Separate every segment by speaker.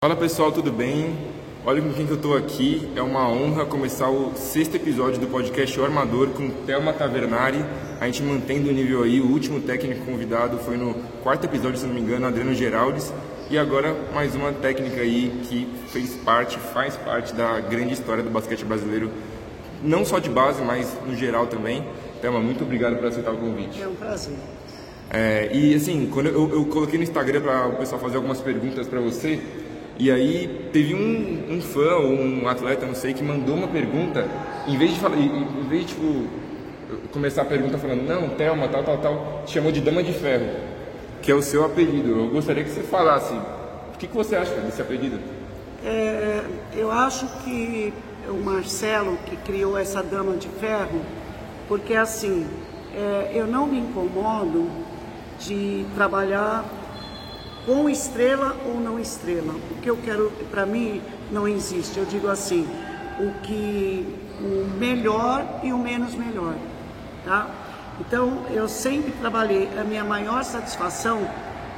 Speaker 1: Fala pessoal, tudo bem? Olha com quem que eu tô aqui. É uma honra começar o sexto episódio do podcast O Armador com Thelma Tavernari. A gente mantendo o nível aí. O último técnico convidado foi no quarto episódio, se não me engano, Adriano Geraldes. E agora mais uma técnica aí que fez parte, faz parte da grande história do basquete brasileiro, não só de base, mas no geral também. Thelma, muito obrigado por aceitar o convite.
Speaker 2: É um prazer.
Speaker 1: É, e assim, quando eu, eu coloquei no Instagram para o pessoal fazer algumas perguntas para você, e aí teve um, um fã ou um atleta, não sei, que mandou uma pergunta, em vez de falar, em vez de tipo, começar a pergunta falando, não, Thelma, tal, tal, tal, chamou de Dama de Ferro, que é o seu apelido. Eu gostaria que você falasse, o que, que você acha desse apelido?
Speaker 2: É, eu acho que o Marcelo que criou essa Dama de Ferro, porque assim, é, eu não me incomodo de trabalhar com estrela ou não estrela. O que eu quero, para mim, não existe. Eu digo assim, o que o melhor e o menos melhor, tá? Então, eu sempre trabalhei, a minha maior satisfação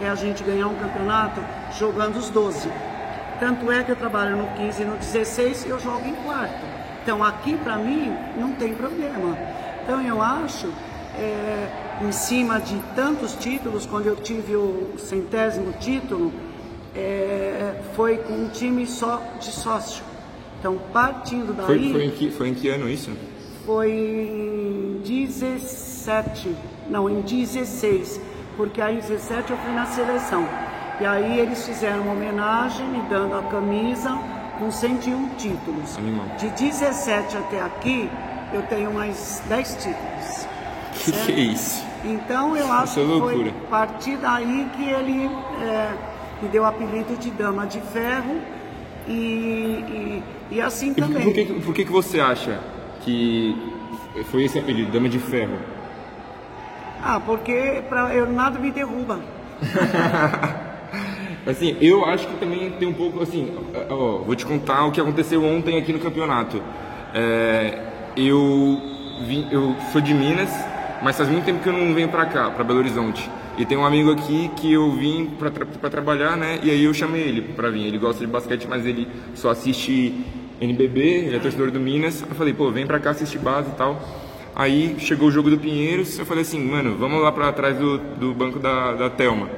Speaker 2: é a gente ganhar um campeonato jogando os 12. Tanto é que eu trabalho no 15 e no 16 e eu jogo em quarto. Então, aqui para mim não tem problema. Então, eu acho é, em cima de tantos títulos, quando eu tive o centésimo título, é, foi com um time só de sócio. Então, partindo daí.
Speaker 1: Foi, foi, em, que, foi em que ano isso?
Speaker 2: Foi em 17, não, em 16, porque aí em 17 eu fui na seleção. E aí eles fizeram uma homenagem me dando a camisa com 101 títulos.
Speaker 1: Animal.
Speaker 2: De 17 até aqui, eu tenho mais 10 títulos.
Speaker 1: Que que é isso?
Speaker 2: Então eu acho
Speaker 1: Isso é
Speaker 2: que
Speaker 1: loucura.
Speaker 2: foi a partir daí que ele é, me deu o apelido de Dama de Ferro e, e, e assim
Speaker 1: E
Speaker 2: também.
Speaker 1: por que, por que, que você acha que foi esse apelido, Dama de Ferro?
Speaker 2: Ah, porque pra, eu, nada me derruba.
Speaker 1: Assim, eu acho que também tem um pouco assim. Ó, vou te contar o que aconteceu ontem aqui no campeonato. É, eu, vim, eu sou de Minas, mas faz muito tempo que eu não venho pra cá, pra Belo Horizonte. E tem um amigo aqui que eu vim pra, tra trabalhar, né? E aí eu chamei ele pra vir. Ele gosta de basquete, mas ele só assiste NBB, ele é torcedor do Minas. Eu falei, pô, vem pra cá assistir base e tal. Aí chegou o jogo do Pinheiros, eu falei assim, mano, vamos lá pra trás do, do banco da, da Thelma.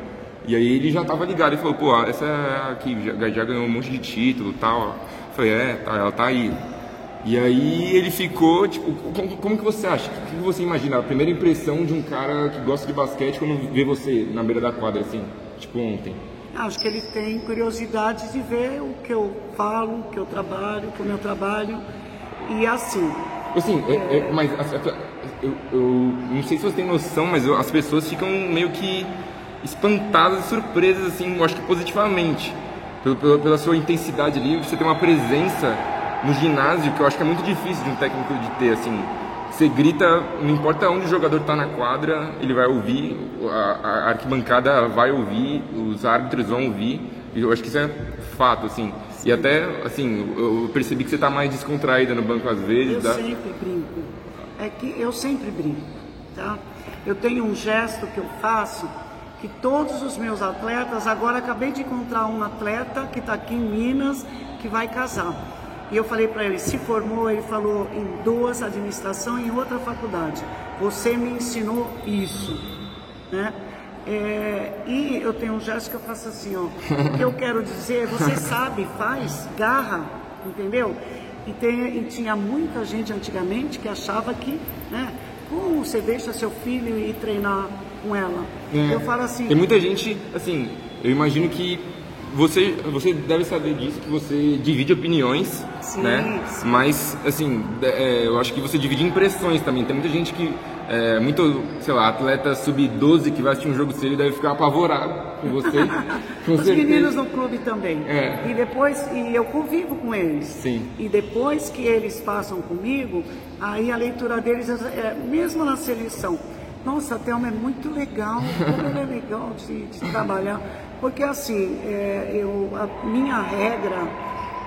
Speaker 1: E aí ele já tava ligado, ele falou, pô, essa aqui já, já ganhou um monte de título e tal. Eu falei, é, tá, ela tá aí. E aí ele ficou, tipo, como, como que você acha? O que você imagina? A primeira impressão de um cara que gosta de basquete quando vê você na beira da quadra, assim, tipo ontem.
Speaker 2: Acho que ele tem curiosidade de ver o que eu falo, o que eu trabalho, como eu trabalho. E assim,
Speaker 1: Assim, é, é, mas as- as- eu, eu não sei se você tem noção, mas eu- as pessoas ficam meio que espantadas e surpresas, assim, eu acho que positivamente. Pelo, pela, pela sua intensidade ali, você tem uma presença no ginásio que eu acho que é muito difícil de um técnico de ter, assim. Você grita, não importa onde o jogador está na quadra, ele vai ouvir, a, a arquibancada vai ouvir, os árbitros vão ouvir. E eu acho que isso é fato, assim. E até, assim, eu percebi que você está mais descontraída no banco às vezes.
Speaker 2: Eu
Speaker 1: dá-
Speaker 2: sempre brinco. É que eu sempre brinco, tá? Eu tenho um gesto que eu faço que todos os meus atletas, agora acabei de encontrar um atleta que está aqui em Minas que vai casar. E eu falei para ele, se formou, ele falou em duas administração e em outra faculdade. Você me ensinou isso, né? É, e eu tenho um gesto que eu faço assim, ó. O que eu quero dizer, você sabe, faz, garra, entendeu? E, tem- e tinha muita gente antigamente que achava que, né? Como você deixa seu filho ir treinar com ela?
Speaker 1: É.
Speaker 2: Eu falo assim,
Speaker 1: Tem muita gente, assim, eu imagino que você, você deve saber disso, que você divide opiniões,
Speaker 2: Sim,
Speaker 1: né?
Speaker 2: sim.
Speaker 1: Mas, assim, é, eu acho que você divide impressões também. Tem muita gente que, é, muito, sei lá, atleta sub-12 que vai assistir um jogo seu e deve ficar apavorado com você. com
Speaker 2: Os
Speaker 1: certeza.
Speaker 2: meninos no clube também.
Speaker 1: É.
Speaker 2: E depois, e eu convivo com eles.
Speaker 1: Sim.
Speaker 2: E depois que eles passam comigo, aí a leitura deles, é, mesmo na seleção, nossa, Thelma é muito legal, como é legal de, de trabalhar. Porque assim, é, eu, a minha regra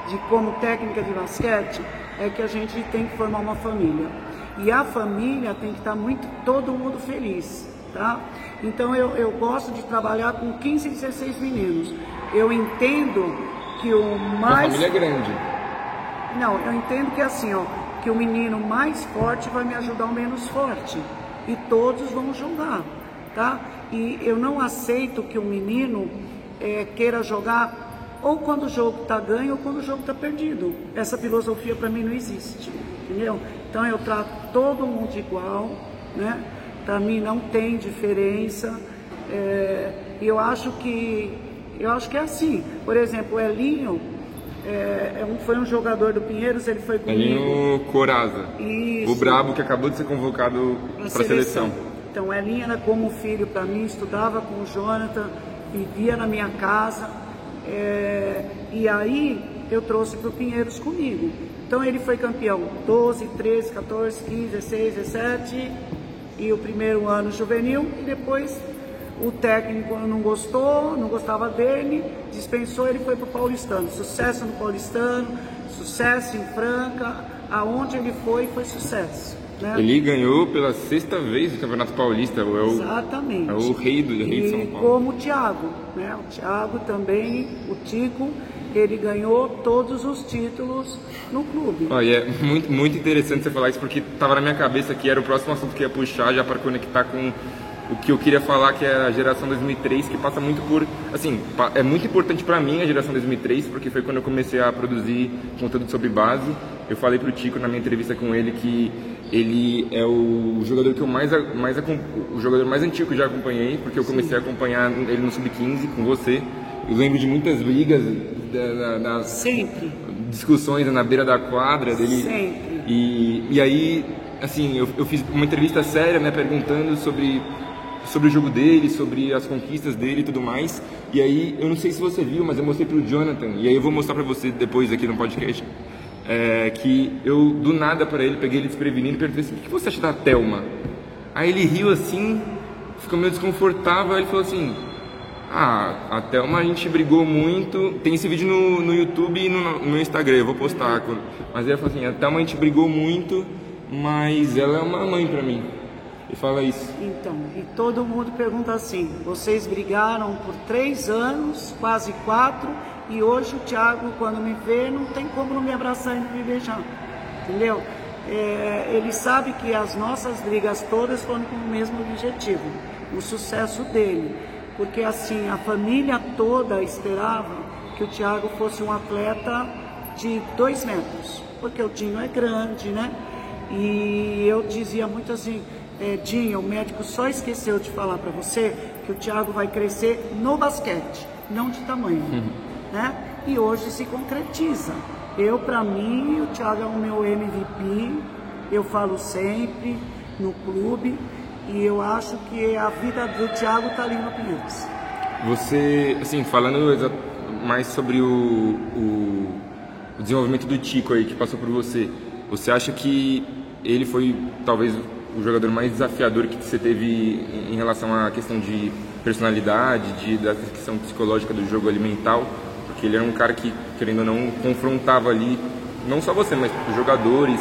Speaker 2: de como técnica de basquete é que a gente tem que formar uma família. E a família tem que estar muito, todo mundo feliz. Tá? Então eu, eu gosto de trabalhar com 15, 16 meninos. Eu entendo que o mais.
Speaker 1: Uma família grande.
Speaker 2: Não, eu entendo que é assim, ó, que o menino mais forte vai me ajudar o menos forte. E todos vão jogar, tá? E eu não aceito que o menino é, queira jogar ou quando o jogo está ganho ou quando o jogo está perdido. Essa filosofia para mim não existe, entendeu? Então eu trato todo mundo igual, né? Para mim não tem diferença. É, e eu acho que eu acho que é assim. Por exemplo, o Elinho é, é foi um jogador do Pinheiros, ele foi comigo.
Speaker 1: Elinho Coraza. Isso. O brabo que acabou de ser convocado para a seleção. seleção.
Speaker 2: Então, Elinho era como filho para mim, estudava com o Jonathan, vivia na minha casa. É, e aí eu trouxe para o Pinheiros comigo. Então ele foi campeão 12, 13, 14, 15, 16, 17 e o primeiro ano juvenil e depois o técnico não gostou, não gostava dele, dispensou, ele foi para o Paulistano. Sucesso no Paulistano, sucesso em Franca, aonde ele foi, foi sucesso. Né?
Speaker 1: Ele ganhou pela sexta vez o Campeonato Paulista. É o,
Speaker 2: Exatamente.
Speaker 1: É o rei do rei de São Paulo.
Speaker 2: como o Thiago, né? O Thiago também, o Tico, ele ganhou todos os títulos no clube.
Speaker 1: Olha, é muito, muito interessante você falar isso, porque estava na minha cabeça que era o próximo assunto que ia puxar, já para conectar com o que eu queria falar que é a geração 2003 que passa muito por assim é muito importante para mim a geração 2003 porque foi quando eu comecei a produzir conteúdo sobre base eu falei pro Tico na minha entrevista com ele que ele é o jogador que eu mais mais o jogador mais antigo que eu já acompanhei porque eu comecei Sim. a acompanhar ele no sub 15 com você. Eu lembro de muitas brigas
Speaker 2: das sempre.
Speaker 1: discussões na beira da quadra dele.
Speaker 2: Sempre.
Speaker 1: E, e aí assim eu, eu fiz uma entrevista séria né perguntando sobre sobre o jogo dele, sobre as conquistas dele e tudo mais. E aí, eu não sei se você viu, mas eu mostrei pro Jonathan, e aí eu vou mostrar para você depois aqui no podcast, é, que eu, do nada para ele, peguei ele desprevenido e perguntei assim, o que você acha da Thelma? Aí ele riu assim, ficou meio desconfortável, aí ele falou assim, ah, a Thelma a gente brigou muito, tem esse vídeo no, no YouTube e no, no Instagram, eu vou postar, mas ele falou assim, a Thelma a gente brigou muito, mas ela é uma mãe para mim e fala isso.
Speaker 2: Então, e todo mundo pergunta assim: vocês brigaram por três anos, quase quatro, e hoje o Thiago, quando me vê, não tem como não me abraçar e não me beijar. Entendeu? É, ele sabe que as nossas brigas todas foram com o mesmo objetivo, o sucesso dele. Porque assim, a família toda esperava que o Thiago fosse um atleta de dois metros, porque o Dinho é grande, né? E eu dizia muito assim, é, Dinho, o médico só esqueceu de falar para você que o Thiago vai crescer no basquete, não de tamanho, uhum. Né? E hoje se concretiza. Eu, para mim, o Thiago é o meu MVP, eu falo sempre no clube e eu acho que a vida do Thiago está ali no Pinheiros.
Speaker 1: Você, assim, falando mais sobre o, o, o desenvolvimento do Tico aí que passou por você, você acha que ele foi talvez o jogador mais desafiador que você teve em relação à questão de personalidade, de, da questão psicológica do jogo alimentar, porque ele era um cara que, querendo ou não, confrontava ali, não só você, mas os jogadores,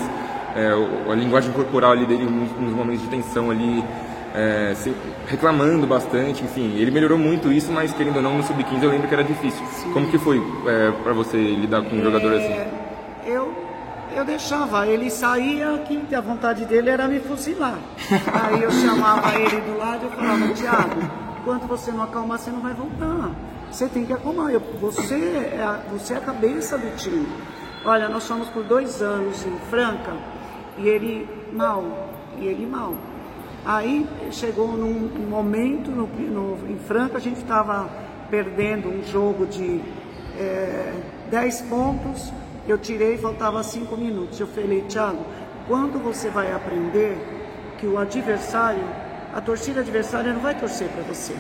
Speaker 1: é, a linguagem corporal ali dele nos, momentos de tensão ali, é, reclamando bastante, enfim, ele melhorou muito isso, mas querendo ou não, no Sub-15 eu lembro que era difícil. Sim. Como que foi é, para você lidar com um jogador assim?
Speaker 2: É, eu eu deixava, ele saía que a vontade dele era me fuzilar. Aí eu chamava ele do lado e falava, Tiago, enquanto você não acalmar, você não vai voltar. Você tem que acalmar. Eu, você, é a, você é a cabeça do time. Olha, nós fomos por dois anos em Franca e ele mal, e ele mal. Aí chegou num momento no, no, em Franca, a gente estava perdendo um jogo de é, 10 pontos eu tirei, faltava cinco minutos. Eu falei, Thiago, quando você vai aprender que o adversário, a torcida adversária não vai torcer para você.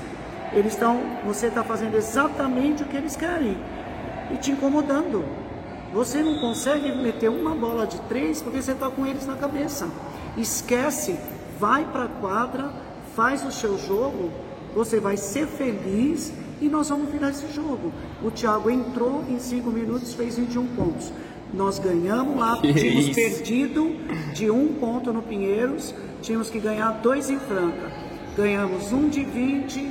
Speaker 2: Eles estão, você está fazendo exatamente o que eles querem e te incomodando. Você não consegue meter uma bola de três porque você está com eles na cabeça. Esquece, vai para a quadra, faz o seu jogo, você vai ser feliz e nós vamos virar esse jogo. O Thiago entrou em cinco minutos, fez 21 pontos. Nós ganhamos lá, tínhamos isso? perdido de um ponto no Pinheiros, tínhamos que ganhar dois em Franca. Ganhamos um de 20,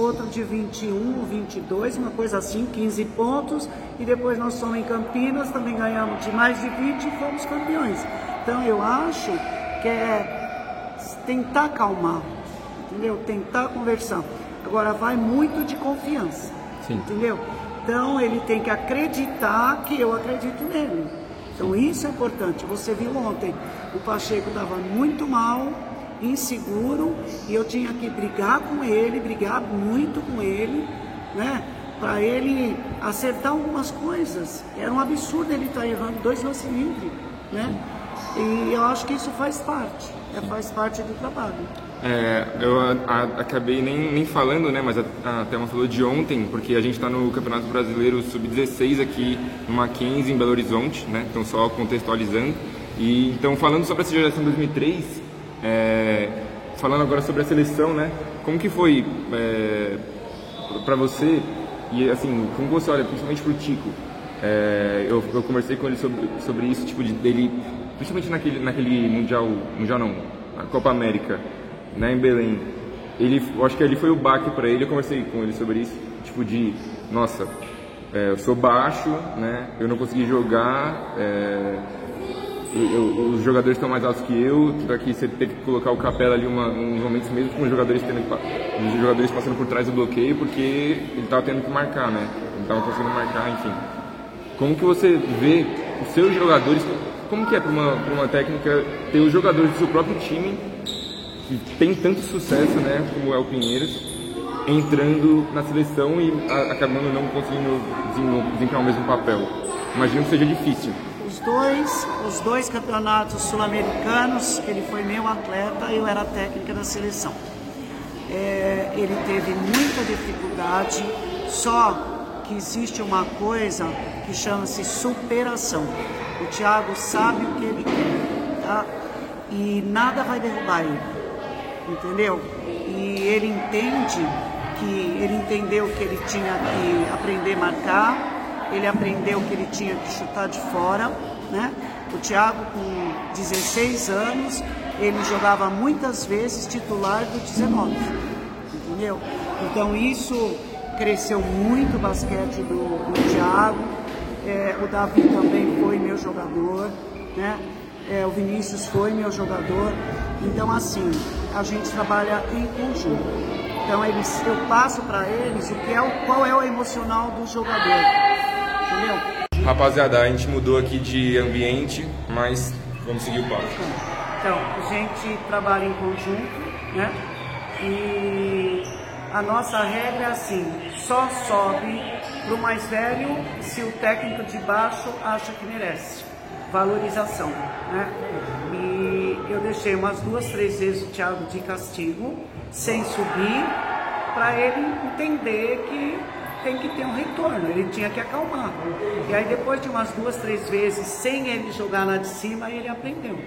Speaker 2: outro de 21, 22, uma coisa assim, 15 pontos, e depois nós fomos em Campinas, também ganhamos de mais de 20 e fomos campeões. Então eu acho que é tentar acalmar, entendeu? Tentar conversar. Agora vai muito de confiança, Sim. entendeu? Então ele tem que acreditar que eu acredito nele. Então isso é importante. Você viu ontem, o Pacheco estava muito mal, inseguro, e eu tinha que brigar com ele, brigar muito com ele, né? Para ele acertar algumas coisas. Era um absurdo ele estar tá errando dois lances livres, né? E eu acho que isso faz parte, é, faz parte do trabalho.
Speaker 1: É, eu a, a, acabei nem, nem falando, né, mas a, a Thelma falou de ontem, porque a gente está no Campeonato Brasileiro Sub-16 aqui no Mackenzie, em Belo Horizonte, né, então só contextualizando. E, então, falando sobre essa geração 2003, é, falando agora sobre a seleção, né, como que foi é, para você, e assim, como você olha, principalmente para o Tico, é, eu, eu, conversei com ele sobre, sobre isso, tipo, de, dele, principalmente naquele, naquele Mundial, Mundial não, na Copa América, né, em Belém. Ele, eu acho que ali foi o baque para ele. Eu conversei com ele sobre isso, tipo de, nossa, é, eu sou baixo, né? Eu não consegui jogar. É, eu, os jogadores estão mais altos que eu, daqui você tem que colocar o capela ali uma, uns momentos mesmo com os jogadores tendo os jogadores passando por trás do bloqueio porque ele estava tendo que marcar, né? Ele estava conseguindo marcar, enfim. Como que você vê os seus jogadores? Como que é para uma, uma técnica ter os jogadores do seu próprio time que tem tanto sucesso, né, como é o Pinheiros, entrando na seleção e acabando não conseguindo desempenhar o mesmo papel. Imagino que seja difícil.
Speaker 2: Os dois, os dois campeonatos sul-americanos, ele foi meu atleta, eu era técnica da seleção. É, ele teve muita dificuldade, só que existe uma coisa que chama-se superação. O Thiago sabe o que ele quer, tá? E nada vai derrubar ele entendeu? E ele entende que ele entendeu que ele tinha que aprender a marcar, ele aprendeu que ele tinha que chutar de fora, né? O Thiago com 16 anos, ele jogava muitas vezes titular do 19, entendeu? Então isso cresceu muito o basquete do, do Thiago, é, o Davi também foi meu jogador, né? É, o Vinícius foi meu jogador. Então assim, a gente trabalha em conjunto. Então eles, eu passo para eles o que é o, qual é o emocional do jogador.
Speaker 1: Rapaziada, a gente mudou aqui de ambiente, mas vamos seguir o papo.
Speaker 2: Então, a gente trabalha em conjunto, né? E a nossa regra é assim, só sobe para o mais velho se o técnico de baixo acha que merece. Valorização, né? E eu deixei umas duas, três vezes o Thiago de castigo, sem subir, para ele entender que tem que ter um retorno, ele tinha que acalmar. E aí depois de umas duas, três vezes, sem ele jogar lá de cima, ele aprendeu.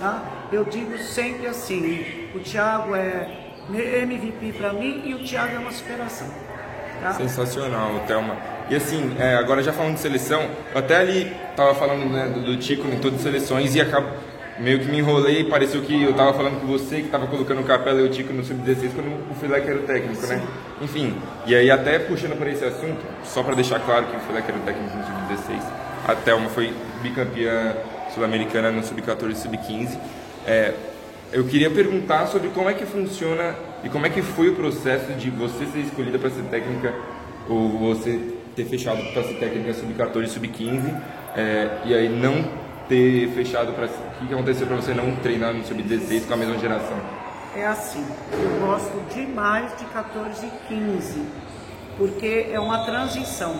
Speaker 2: Tá? Eu digo sempre assim, o Thiago é MVP para mim e o Thiago é uma superação.
Speaker 1: Tá? Sensacional, Thelma. E assim, é, agora já falando de seleção, eu até ali tava falando né, do, Tico em todas as seleções e acabo meio que me enrolei, pareceu que eu tava falando com você, que tava colocando o Capela e o Tico no Sub-16 quando o Filek era o técnico, né? Sim. né? Enfim, e aí até puxando por esse assunto, só para deixar claro que o Filek era o técnico no Sub-16, a Thelma foi bicampeã sul-americana no Sub-14 e Sub-15. É, eu queria perguntar sobre como é que funciona e como é que foi o processo de você ser escolhida para ser técnica ou você ter fechado para ser técnica Sub-14 e Sub-15 é, e aí não ter fechado para. O que aconteceu para você não treinar no sub-16 com a mesma geração?
Speaker 2: É assim, eu gosto demais de 14 e 15, porque é uma transição.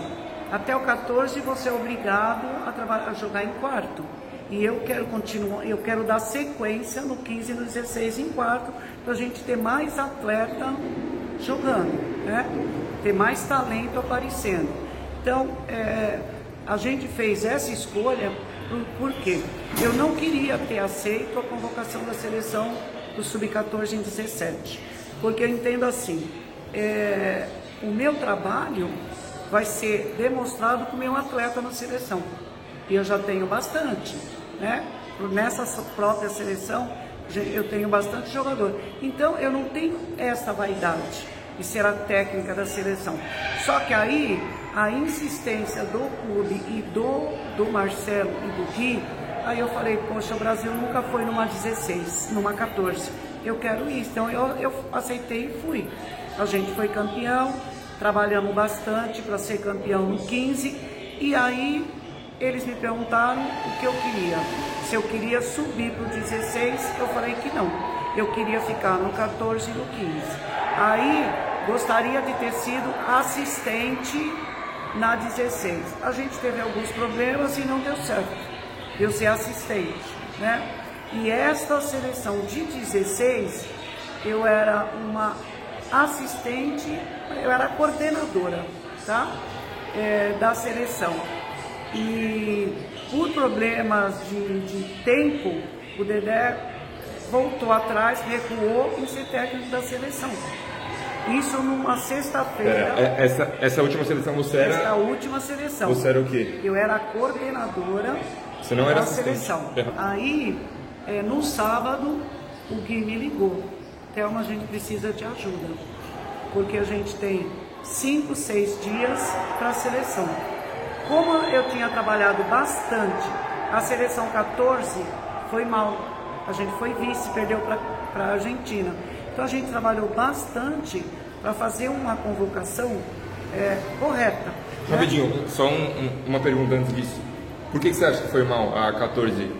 Speaker 2: Até o 14 você é obrigado a, a jogar em quarto. E eu quero continuar, eu quero dar sequência no 15 e no 16 em quarto, para a gente ter mais atleta jogando, né? ter mais talento aparecendo. Então, é, a gente fez essa escolha por quê? Eu não queria ter aceito a convocação da seleção do Sub-14 em 17, porque eu entendo assim, é, o meu trabalho vai ser demonstrado com o meu atleta na seleção, e eu já tenho bastante, né? Nessa própria seleção, eu tenho bastante jogador. Então, eu não tenho essa vaidade. E ser a técnica da seleção. Só que aí a insistência do clube e do, do Marcelo e do Gui, aí eu falei, poxa, o Brasil nunca foi numa 16, numa 14. Eu quero isso. Então eu, eu aceitei e fui. A gente foi campeão, trabalhamos bastante para ser campeão no 15 e aí eles me perguntaram o que eu queria. Se eu queria subir para o 16, eu falei que não. Eu queria ficar no 14 e no 15. Aí gostaria de ter sido assistente na 16. A gente teve alguns problemas e não deu certo. Eu ser assistente, né? E esta seleção de 16, eu era uma assistente, eu era coordenadora, tá? É, da seleção. E por problemas de, de tempo, o Dedé voltou atrás, recuou em ser técnico da seleção. Isso numa sexta-feira.
Speaker 1: É, é, essa, essa última seleção você era.
Speaker 2: Essa última seleção.
Speaker 1: Você era o quê?
Speaker 2: Eu era coordenadora
Speaker 1: você não era
Speaker 2: da seleção. Aí, é, no sábado, o Gui me ligou. Thelma, a gente precisa de ajuda. Porque a gente tem cinco, seis dias para a seleção. Como eu tinha trabalhado bastante, a seleção 14 foi mal. A gente foi vice, perdeu para a Argentina. Então a gente trabalhou bastante para fazer uma convocação é, correta. Né?
Speaker 1: Rapidinho, né? só um, um, uma pergunta antes disso. Por que, que, você acha que foi mal a 14?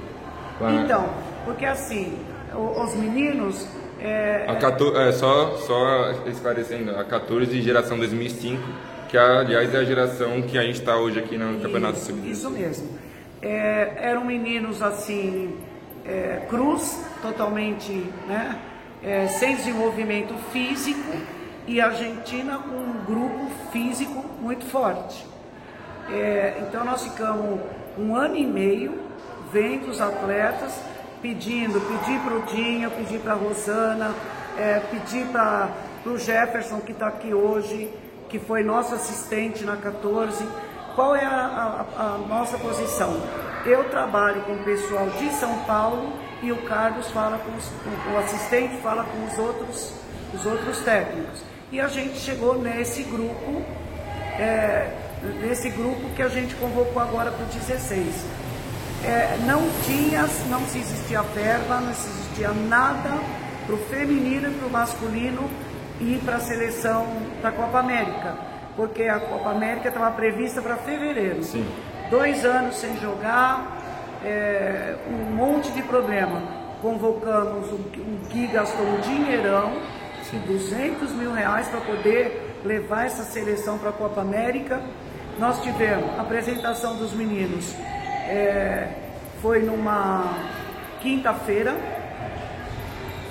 Speaker 2: Então, porque assim, os meninos. É,
Speaker 1: a 14, é, só, só esclarecendo, a 14 geração 2005, que aliás é a geração que a gente está hoje aqui no Campeonato
Speaker 2: Sub. Isso mesmo. É, eram meninos assim, é, cruz, totalmente, né? é, sem desenvolvimento físico e a Argentina com um grupo físico muito forte. É, então nós ficamos um ano e meio vendo os atletas pedindo, pedir para o Dinho, pedir para a Rosana, é, para o Jefferson que está aqui hoje, que foi nosso assistente na 14. Qual é a, a, a nossa posição? Eu trabalho com o pessoal de São Paulo e o Carlos fala com os, o assistente fala com os outros, os outros técnicos. E a gente chegou nesse grupo, é, nesse grupo que a gente convocou agora para o 16. É, não tinha, não se existia verba, não se existia nada para o feminino e para o masculino ir para a seleção da Copa América, porque a Copa América estava prevista para fevereiro.
Speaker 1: Sim.
Speaker 2: Dois anos sem jogar, é, um monte de problema. Convocamos o, o Gui gastou um dinheirão, Sim. 200 mil reais para poder levar essa seleção para a Copa América. Nós tivemos a apresentação dos meninos, é, foi numa quinta-feira.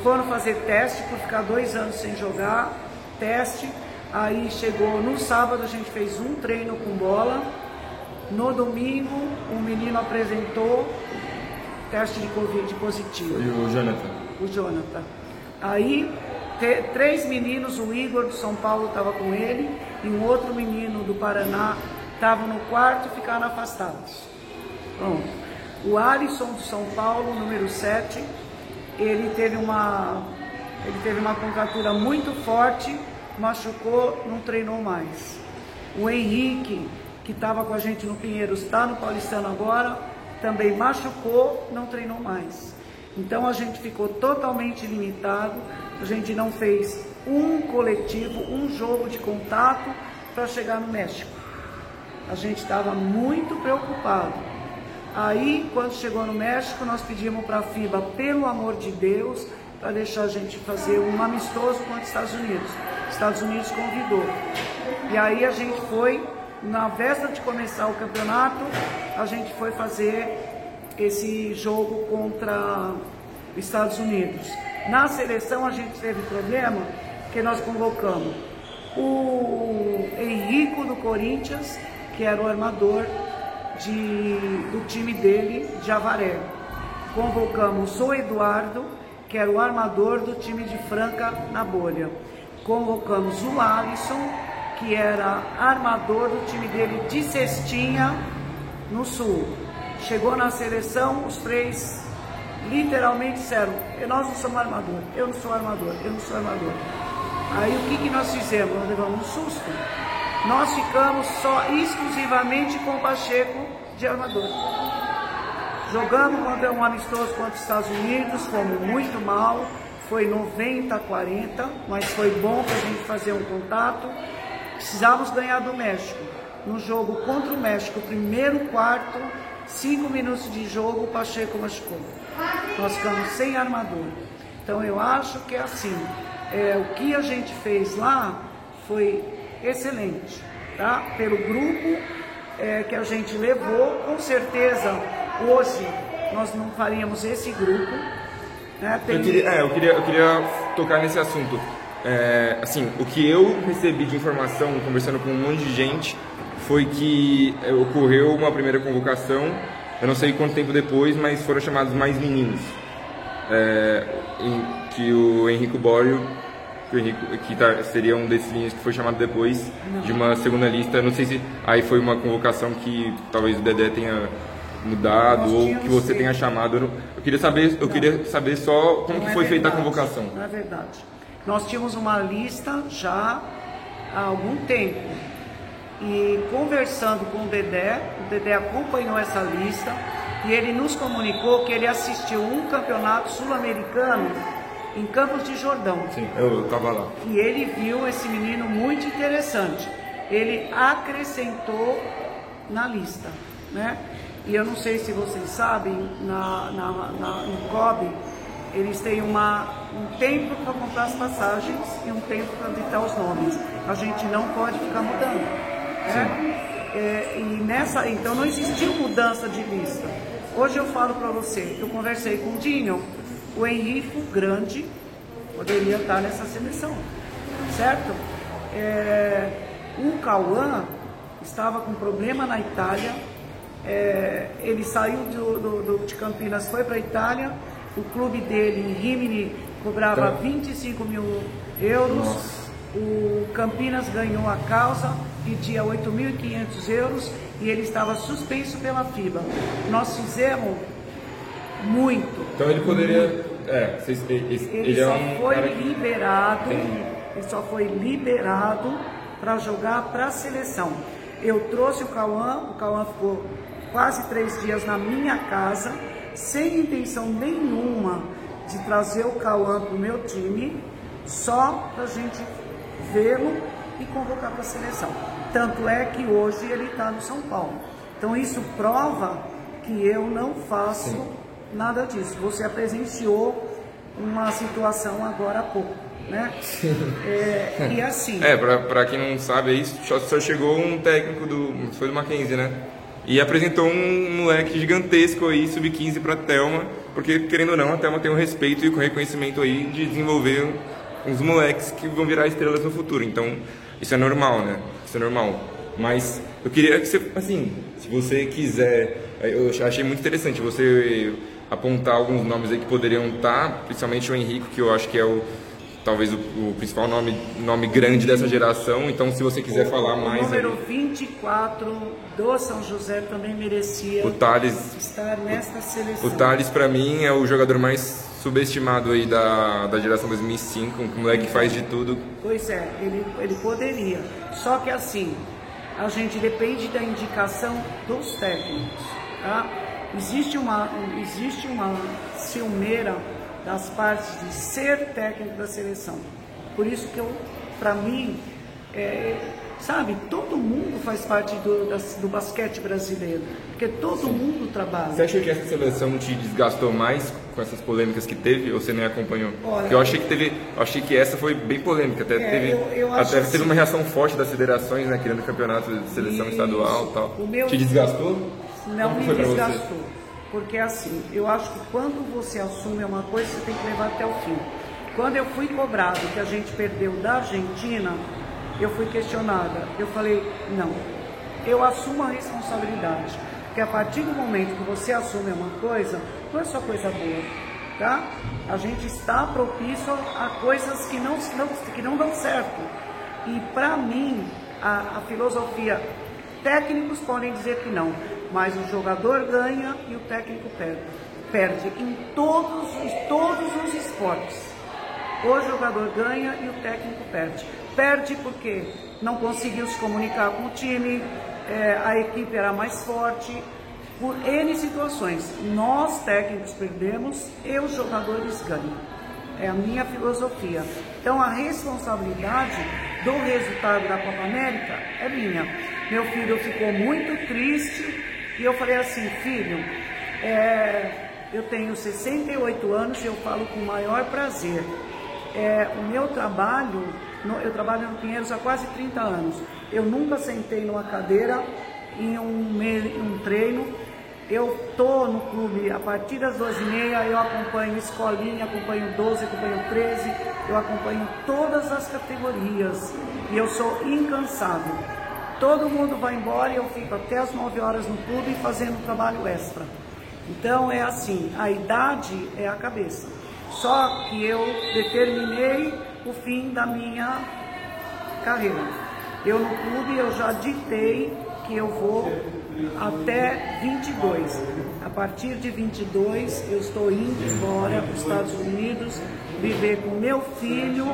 Speaker 2: Foram fazer teste por ficar dois anos sem jogar, teste. Aí chegou no sábado, a gente fez um treino com bola no domingo, um menino apresentou teste de Covid positivo.
Speaker 1: E o Jonathan?
Speaker 2: O Jonathan. Aí, te, três meninos, o Igor do São Paulo estava com ele, e um outro menino do Paraná estava no quarto e ficaram afastados. Pronto. O Alisson do São Paulo, número 7, ele teve uma, ele teve uma contratura muito forte, machucou, não treinou mais. O Henrique, que estava com a gente no Pinheiros, está no Paulistano agora, também machucou, não treinou mais. Então a gente ficou totalmente limitado, a gente não fez um coletivo, um jogo de contato para chegar no México. A gente estava muito preocupado. Aí, quando chegou no México, nós pedimos para a FIBA, pelo amor de Deus, para deixar a gente fazer um amistoso com os Estados Unidos. Estados Unidos convidou. E aí a gente foi na véspera de começar o campeonato, a gente foi fazer esse jogo contra os Estados Unidos. Na seleção a gente teve problema que nós convocamos o Henrico do Corinthians, que era o armador de, do time dele, de Avaré. Convocamos o Eduardo, que era o armador do time de Franca na bolha. Convocamos o Alisson, que era armador do time dele de cestinha no sul. Chegou na seleção, os três literalmente disseram, nós não somos armador, eu não sou armador, eu não sou armador. Aí o que, que nós fizemos? Nós levamos um susto. Nós ficamos só exclusivamente com o Pacheco de armador. Jogamos contra um amistoso contra os Estados Unidos, fomos muito mal, foi 90 a 40, mas foi bom para a gente fazer um contato. Precisávamos ganhar do México. No jogo contra o México, primeiro quarto, cinco minutos de jogo, o Pacheco machucou. Nós ficamos sem armador. Então eu acho que é assim, é, o que a gente fez lá foi excelente, tá? Pelo grupo é, que a gente levou, com certeza hoje nós não faríamos esse grupo. Né?
Speaker 1: Tem... Eu, queria, é, eu, queria, eu queria tocar nesse assunto. É, assim, o que eu recebi de informação conversando com um monte de gente foi que ocorreu uma primeira convocação, eu não sei quanto tempo depois, mas foram chamados mais meninos. É, em, que o Henrico Borio que, o Henrico, que tá, seria um desses meninos que foi chamado depois não. de uma segunda lista. Não sei se aí foi uma convocação que talvez o Dedé tenha mudado ou que você tenha chamado. Eu, eu queria saber, eu não. queria saber só como não que é foi é feita a convocação.
Speaker 2: Não é verdade. Nós tínhamos uma lista já há algum tempo. E conversando com o Dedé, o Dedé acompanhou essa lista e ele nos comunicou que ele assistiu um campeonato sul-americano em Campos de Jordão.
Speaker 1: Sim, eu estava lá.
Speaker 2: E ele viu esse menino muito interessante. Ele acrescentou na lista, né? E eu não sei se vocês sabem, na, na, na no COB, eles têm uma, um tempo para comprar as passagens e um tempo para ditar os nomes. A gente não pode ficar mudando. Né? É, e nessa, então não existiu mudança de lista. Hoje eu falo para você, eu conversei com o Dinho, o Henrique Grande poderia estar nessa seleção, certo? É, o Cauã estava com problema na Itália, é, ele saiu do, do, do, de Campinas, foi para a Itália, o clube dele em Rimini cobrava 25 mil euros, Nossa. o Campinas ganhou a causa, pedia 8.500 euros e ele estava suspenso pela FIBA. Nós fizemos muito.
Speaker 1: Então ele poderia. É, ele,
Speaker 2: ele é só é um foi liberado. Tem... Ele só foi liberado para jogar para a seleção. Eu trouxe o Cauã, o Cauã ficou quase três dias na minha casa, sem intenção nenhuma de trazer o Cauã para o meu time, só para a gente vê-lo e convocar para a seleção. Tanto é que hoje ele está no São Paulo. Então isso prova que eu não faço Sim nada disso. Você presenciou uma situação agora há pouco, né? É, e assim...
Speaker 1: É, para quem não sabe aí, só, só chegou um técnico do... foi do Mackenzie, né? E apresentou um moleque gigantesco aí, sub-15 para Telma, porque querendo ou não, a Telma tem o respeito e o reconhecimento aí de desenvolver uns moleques que vão virar estrelas no futuro. Então, isso é normal, né? Isso é normal. Mas eu queria que você, assim, se você quiser, eu achei muito interessante você apontar alguns nomes aí que poderiam estar, principalmente o Henrique, que eu acho que é o talvez o, o, principal nome, nome grande dessa geração. Então, se você quiser
Speaker 2: o,
Speaker 1: falar mais.
Speaker 2: O número aí. 24 do São José também merecia
Speaker 1: o Thales,
Speaker 2: estar nesta seleção.
Speaker 1: O Thales, para mim, é o jogador mais subestimado aí da, da geração 2005, um moleque que faz de tudo.
Speaker 2: Pois é, ele, ele poderia. Só que assim, a gente depende da indicação dos técnicos. Tá? Existe uma, existe uma ciumeira das partes de ser técnico da seleção. Por isso que eu, para mim, é, sabe, todo mundo faz parte do, das, do basquete brasileiro, porque todo Sim. mundo trabalha.
Speaker 1: Você acha que essa seleção te desgastou mais com essas polêmicas que teve, ou você nem acompanhou? Olha, eu achei que teve, achei que essa foi bem polêmica, até é, teve, eu, eu até teve assim, uma reação forte das federações, né, querendo campeonato de seleção isso, estadual, tal. O meu, te desgastou?
Speaker 2: Não me desgastou. Porque assim, eu acho que quando você assume uma coisa, você tem que levar até o fim. Quando eu fui cobrado que a gente perdeu da Argentina, eu fui questionada. Eu falei, não, eu assumo a responsabilidade. Porque a partir do momento que você assume uma coisa, não é só coisa boa, tá? A gente está propício a coisas que não, não que não dão certo. E para mim, a, a filosofia Técnicos podem dizer que não, mas o jogador ganha e o técnico perde. Perde em todos, em todos os esportes. O jogador ganha e o técnico perde. Perde porque não conseguiu se comunicar com o time, é, a equipe era mais forte, por N situações. Nós, técnicos, perdemos e os jogadores ganham. É a minha filosofia. Então, a responsabilidade do resultado da Copa América é minha. Meu filho ficou muito triste e eu falei assim, filho, é, eu tenho 68 anos e eu falo com o maior prazer. É, o meu trabalho, eu trabalho no Pinheiros há quase 30 anos. Eu nunca sentei numa cadeira em um, um treino. Eu tô no clube a partir das 12h30, eu acompanho escolinha, acompanho 12, acompanho 13, eu acompanho todas as categorias e eu sou incansável. Todo mundo vai embora e eu fico até as 9 horas no clube fazendo trabalho extra. Então é assim, a idade é a cabeça. Só que eu determinei o fim da minha carreira. Eu no clube eu já ditei que eu vou até 22. A partir de 22 eu estou indo embora para os Estados Unidos viver com meu filho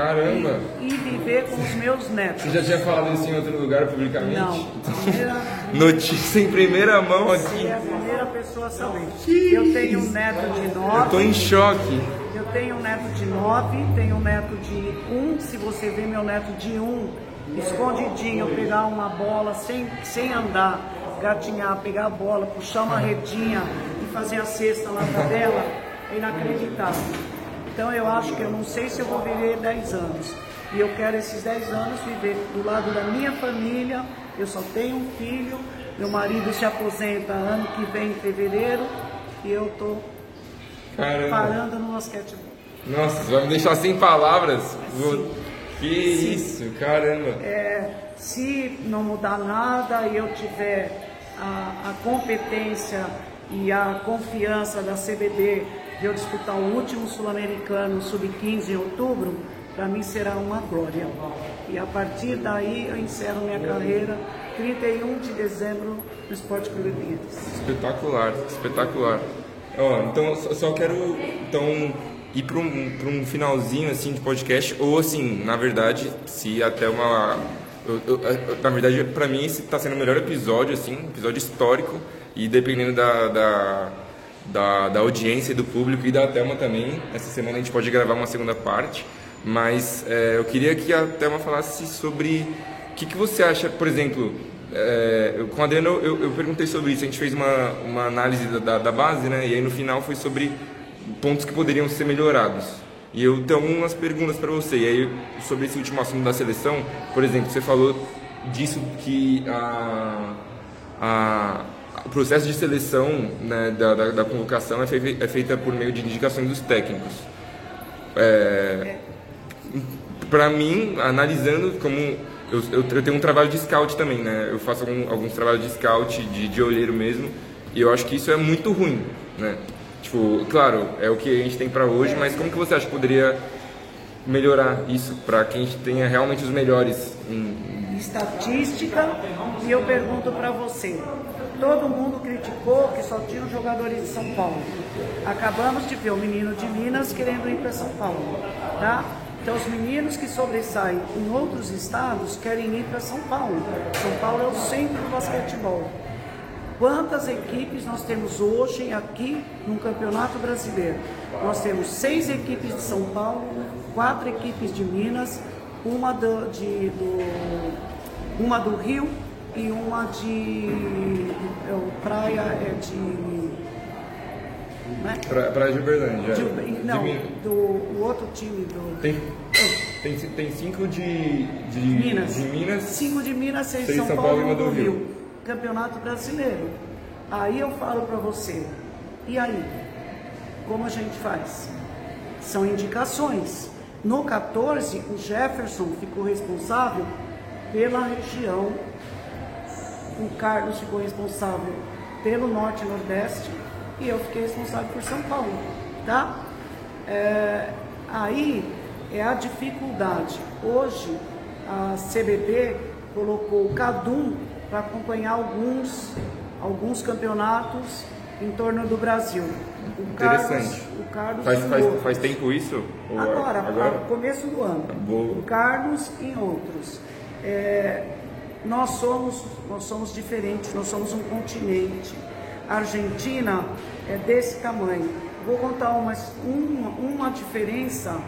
Speaker 1: Caramba!
Speaker 2: E, e, viver com os meus netos.
Speaker 1: Você já tinha falado isso em outro lugar publicamente?
Speaker 2: Não. Primeira,
Speaker 1: Notícia em primeira mão aqui.
Speaker 2: Você é a primeira pessoa a saber. Que eu tenho um neto de nove.
Speaker 1: Eu tô em choque.
Speaker 2: Eu tenho um neto de nove, tenho um neto de um. Se você vê meu neto de um, escondidinho, pegar uma bola sem, sem andar, gatinhar, pegar a bola, puxar uma redinha e fazer a cesta lá na dela, é inacreditável. Então eu acho que eu não sei se eu vou viver 10 anos. E eu quero esses 10 anos viver do lado da minha família. Eu só tenho um filho, meu marido se aposenta ano que vem em fevereiro e eu tô Caramba. parando no basquetebol.
Speaker 1: Nossa, você vai me deixar sem palavras. Que isso, caramba.
Speaker 2: É, se não mudar nada e eu tiver a, a competência e a confiança da CBD de eu disputar o último Sul-Americano Sub-15 em outubro, para mim será uma glória. E a partir daí eu encerro minha carreira 31 de dezembro no Esporte Clube Pinheiros.
Speaker 1: Espetacular, espetacular. Ó, então só quero então ir para um, um finalzinho assim de podcast ou assim, na verdade, se até uma eu, eu, na verdade, para mim esse está sendo o melhor episódio assim, episódio histórico e dependendo da, da da, da audiência e do público e da Thelma também. Essa semana a gente pode gravar uma segunda parte, mas é, eu queria que a Thelma falasse sobre o que, que você acha, por exemplo, é, com a Adriana eu, eu, perguntei sobre isso, a gente fez uma, uma análise da, da, base, né? E aí no final foi sobre pontos que poderiam ser melhorados. E eu tenho algumas perguntas para você. E aí, sobre esse último assunto da seleção, por exemplo, você falou disso que a, a o processo de seleção né, da, da, da, convocação é, fei, é, feita por meio de indicações dos técnicos. É, Para mim, analisando como eu, eu, eu, tenho um trabalho de scout também, né? Eu faço algum, alguns trabalhos de scout, de, de olheiro mesmo, e eu acho que isso é muito ruim, né? Tipo, claro, é o que a gente tem para hoje, mas como que você acha que poderia melhorar isso para que a gente tenha realmente os melhores em...
Speaker 2: estatística? E eu pergunto para você, todo mundo criticou que só tinham jogadores de São Paulo. Acabamos de ver o menino de Minas querendo ir para São Paulo, tá? Então os meninos que sobressaem em outros estados querem ir para São Paulo. São Paulo é o centro do basquetebol. Quantas equipes nós temos hoje aqui no Campeonato Brasileiro? Nós temos seis equipes de São Paulo, quatro equipes de Minas, uma do, de, do, uma do Rio e uma de. É, praia é de.
Speaker 1: Né? Pra, praia de Uberlândia. De,
Speaker 2: não, de, do o outro time do.
Speaker 1: Tem, tem, tem cinco de, de, Minas. de Minas.
Speaker 2: Cinco de Minas, seis, seis São, São Paulo, Paulo e uma do Rio. Rio. Campeonato Brasileiro. Aí eu falo para você, e aí? Como a gente faz? São indicações. No 14, o Jefferson ficou responsável pela região o Carlos ficou responsável pelo Norte e Nordeste e eu fiquei responsável por São Paulo, tá? É, aí é a dificuldade. Hoje a CBB colocou o CADUM para acompanhar alguns, alguns campeonatos em torno do Brasil.
Speaker 1: O Interessante. Carlos, o Carlos faz, faz, faz tempo isso?
Speaker 2: Agora, agora? começo do ano. Boa. O Carlos e outros. É, nós somos, nós somos diferentes, nós somos um continente. A Argentina é desse tamanho. Vou contar uma, uma, uma diferença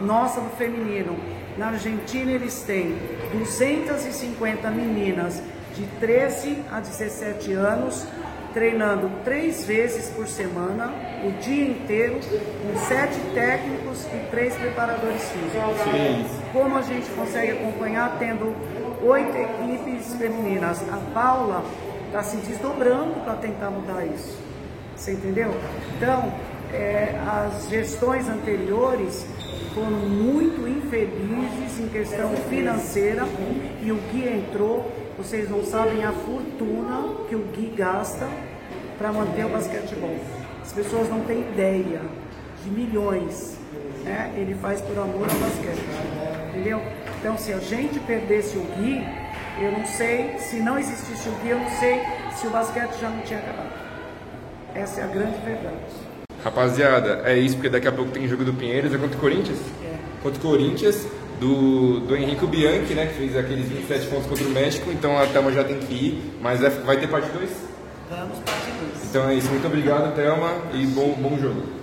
Speaker 2: nossa do feminino. Na Argentina eles têm 250 meninas de 13 a 17 anos treinando três vezes por semana, o dia inteiro, com sete técnicos e três preparadores físicos. Sim. Como a gente consegue acompanhar tendo oito equipes femininas? A Paula está se desdobrando para tentar mudar isso. Você entendeu? Então, é, as gestões anteriores foram muito infelizes em questão financeira e o Gui entrou, vocês não sabem a fortuna que o Gui gasta para manter o basquetebol. As pessoas não têm ideia de milhões. Né? Ele faz por amor ao basquete. Entendeu? Então se a gente perdesse o Gui, eu não sei, se não existisse o Gui, eu não sei se o basquete já não tinha acabado. Essa é a grande verdade.
Speaker 1: Rapaziada, é isso, porque daqui a pouco tem jogo do Pinheiros, é contra o Corinthians? É. Contra o Corinthians, do, do Henrique Bianchi, né, que fez aqueles 27 pontos contra o México, então a Thelma já tem que ir, mas vai ter parte 2?
Speaker 2: Vamos, parte 2.
Speaker 1: Então é isso, muito obrigado, Thelma, e bom, bom jogo.